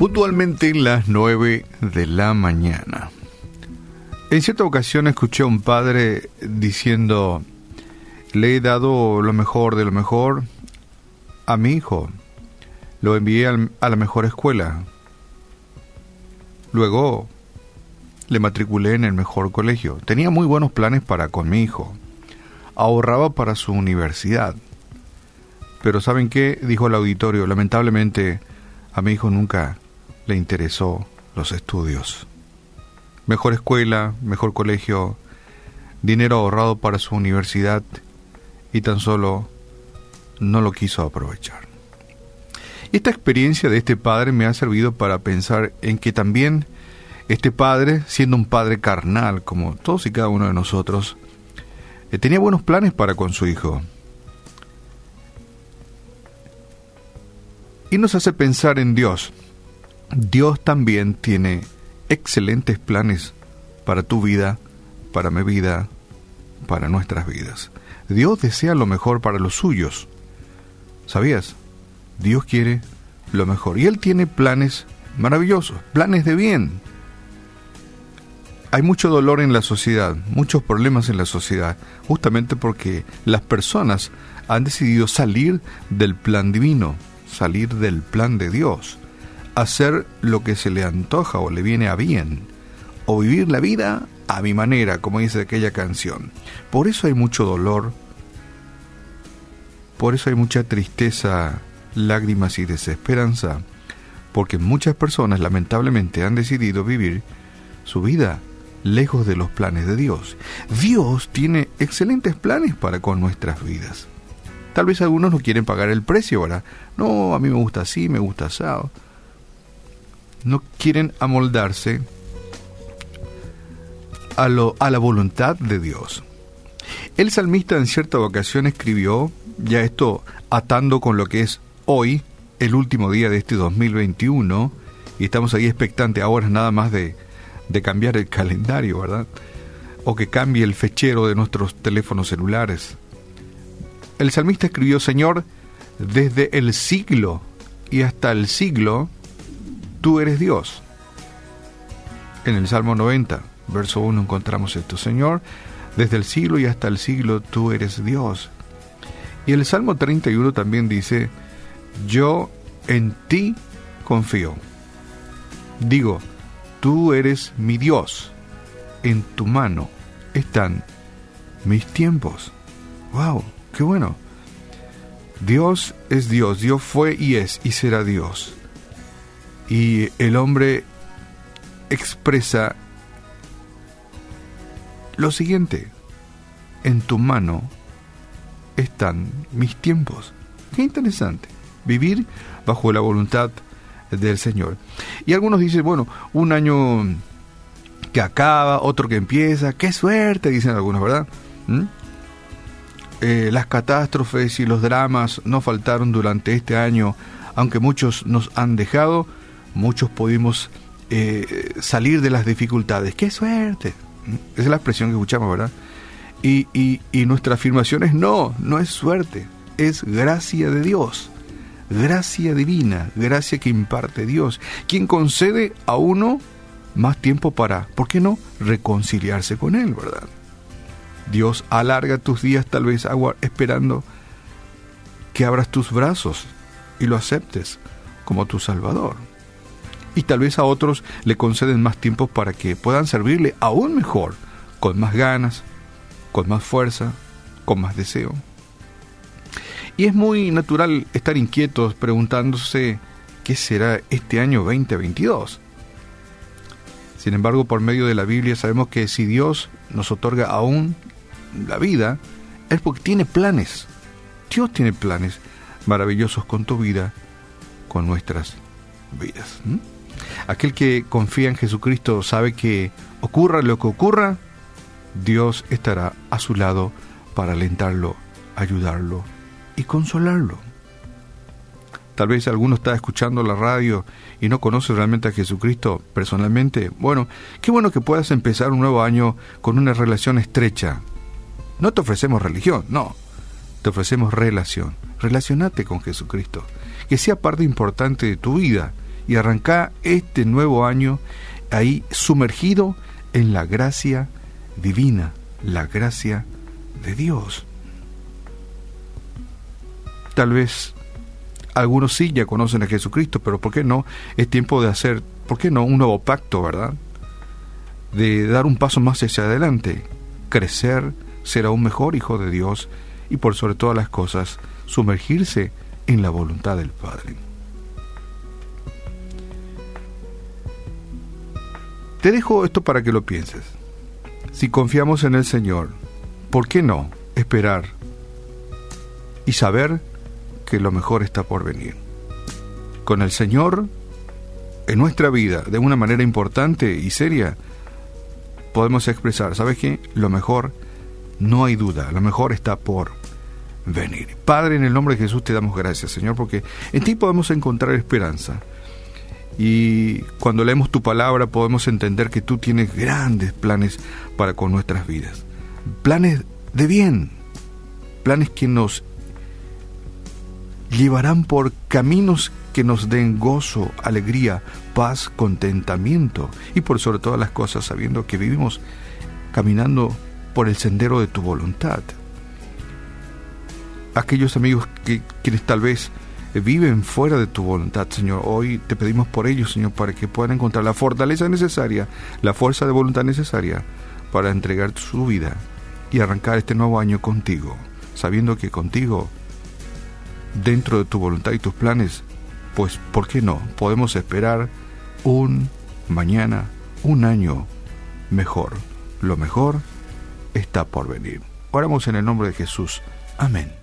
Puntualmente las 9 de la mañana. En cierta ocasión escuché a un padre diciendo, le he dado lo mejor de lo mejor a mi hijo, lo envié a la mejor escuela, luego le matriculé en el mejor colegio, tenía muy buenos planes para con mi hijo, ahorraba para su universidad, pero ¿saben qué? Dijo el auditorio, lamentablemente a mi hijo nunca le interesó los estudios mejor escuela, mejor colegio, dinero ahorrado para su universidad y tan solo no lo quiso aprovechar. Esta experiencia de este padre me ha servido para pensar en que también este padre, siendo un padre carnal como todos y cada uno de nosotros, eh, tenía buenos planes para con su hijo. Y nos hace pensar en Dios. Dios también tiene excelentes planes para tu vida, para mi vida, para nuestras vidas. Dios desea lo mejor para los suyos. ¿Sabías? Dios quiere lo mejor. Y Él tiene planes maravillosos, planes de bien. Hay mucho dolor en la sociedad, muchos problemas en la sociedad, justamente porque las personas han decidido salir del plan divino, salir del plan de Dios hacer lo que se le antoja o le viene a bien, o vivir la vida a mi manera, como dice aquella canción. Por eso hay mucho dolor, por eso hay mucha tristeza, lágrimas y desesperanza, porque muchas personas lamentablemente han decidido vivir su vida lejos de los planes de Dios. Dios tiene excelentes planes para con nuestras vidas. Tal vez algunos no quieren pagar el precio, ahora. No, a mí me gusta así, me gusta asado no quieren amoldarse a, lo, a la voluntad de Dios. El salmista en cierta ocasión escribió, ya esto atando con lo que es hoy, el último día de este 2021, y estamos ahí expectantes ahora nada más de, de cambiar el calendario, ¿verdad? O que cambie el fechero de nuestros teléfonos celulares. El salmista escribió, Señor, desde el siglo y hasta el siglo, tú eres Dios. En el Salmo 90, verso 1 encontramos esto, Señor, desde el siglo y hasta el siglo tú eres Dios. Y el Salmo 31 también dice, yo en ti confío. Digo, tú eres mi Dios, en tu mano están mis tiempos. ¡Wow! ¡Qué bueno! Dios es Dios, Dios fue y es y será Dios. Y el hombre expresa lo siguiente, en tu mano están mis tiempos. Qué interesante, vivir bajo la voluntad del Señor. Y algunos dicen, bueno, un año que acaba, otro que empieza, qué suerte, dicen algunos, ¿verdad? ¿Mm? Eh, las catástrofes y los dramas no faltaron durante este año, aunque muchos nos han dejado, muchos pudimos eh, salir de las dificultades. ¡Qué suerte! Esa es la expresión que escuchamos, ¿verdad? Y, y, nuestra afirmación es no, no es suerte, es gracia de Dios, gracia divina, gracia que imparte Dios, quien concede a uno más tiempo para, ¿por qué no?, reconciliarse con Él, ¿verdad? Dios alarga tus días tal vez esperando que abras tus brazos y lo aceptes como tu Salvador y tal vez a otros le conceden más tiempo para que puedan servirle aún mejor, con más ganas, con más fuerza, con más deseo. Y es muy natural estar inquietos preguntándose qué será este año 2022. Sin embargo, por medio de la Biblia sabemos que si Dios nos otorga aún la vida, es porque tiene planes. Dios tiene planes maravillosos con tu vida, con nuestras vidas. Aquel que confía en Jesucristo sabe que ocurra lo que ocurra, Dios estará a su lado para alentarlo, ayudarlo y consolarlo. Tal vez alguno está escuchando la radio y no conoce realmente a Jesucristo personalmente. Bueno, qué bueno que puedas empezar un nuevo año con una relación estrecha. No te ofrecemos religión, no. Te ofrecemos relación. Relacionate con Jesucristo. Que sea parte importante de tu vida y arranca este nuevo año ahí sumergido en la gracia divina, la gracia de Dios. Tal vez algunos sí ya conocen a Jesucristo, pero ¿por qué no? Es tiempo de hacer, ¿por qué no? Un nuevo pacto, ¿verdad? De dar un paso más hacia adelante, crecer, ser aún mejor hijo de Dios y por sobre todas las cosas, sumergirse en la voluntad del Padre. Te dejo esto para que lo pienses. Si confiamos en el Señor, ¿por qué no esperar y saber que lo mejor está por venir? Con el Señor en nuestra vida, de una manera importante y seria, podemos expresar, ¿sabes qué? Lo mejor, no hay duda, lo mejor está por venir. Padre, en el nombre de Jesús te damos gracias, Señor, porque en ti podemos encontrar esperanza. Y cuando leemos tu palabra podemos entender que tú tienes grandes planes para con nuestras vidas. Planes de bien, planes que nos llevarán por caminos que nos den gozo, alegría, paz, contentamiento y por sobre todas las cosas sabiendo que vivimos caminando por el sendero de tu voluntad. Aquellos amigos que quienes tal vez viven fuera de tu voluntad, Señor. Hoy te pedimos por ellos, Señor, para que puedan encontrar la fortaleza necesaria, la fuerza de voluntad necesaria para entregar su vida y arrancar este nuevo año contigo, sabiendo que contigo, dentro de tu voluntad y tus planes, pues, ¿por qué no? Podemos esperar un mañana, un año mejor. Lo mejor está por venir. Oramos en el nombre de Jesús. Amén.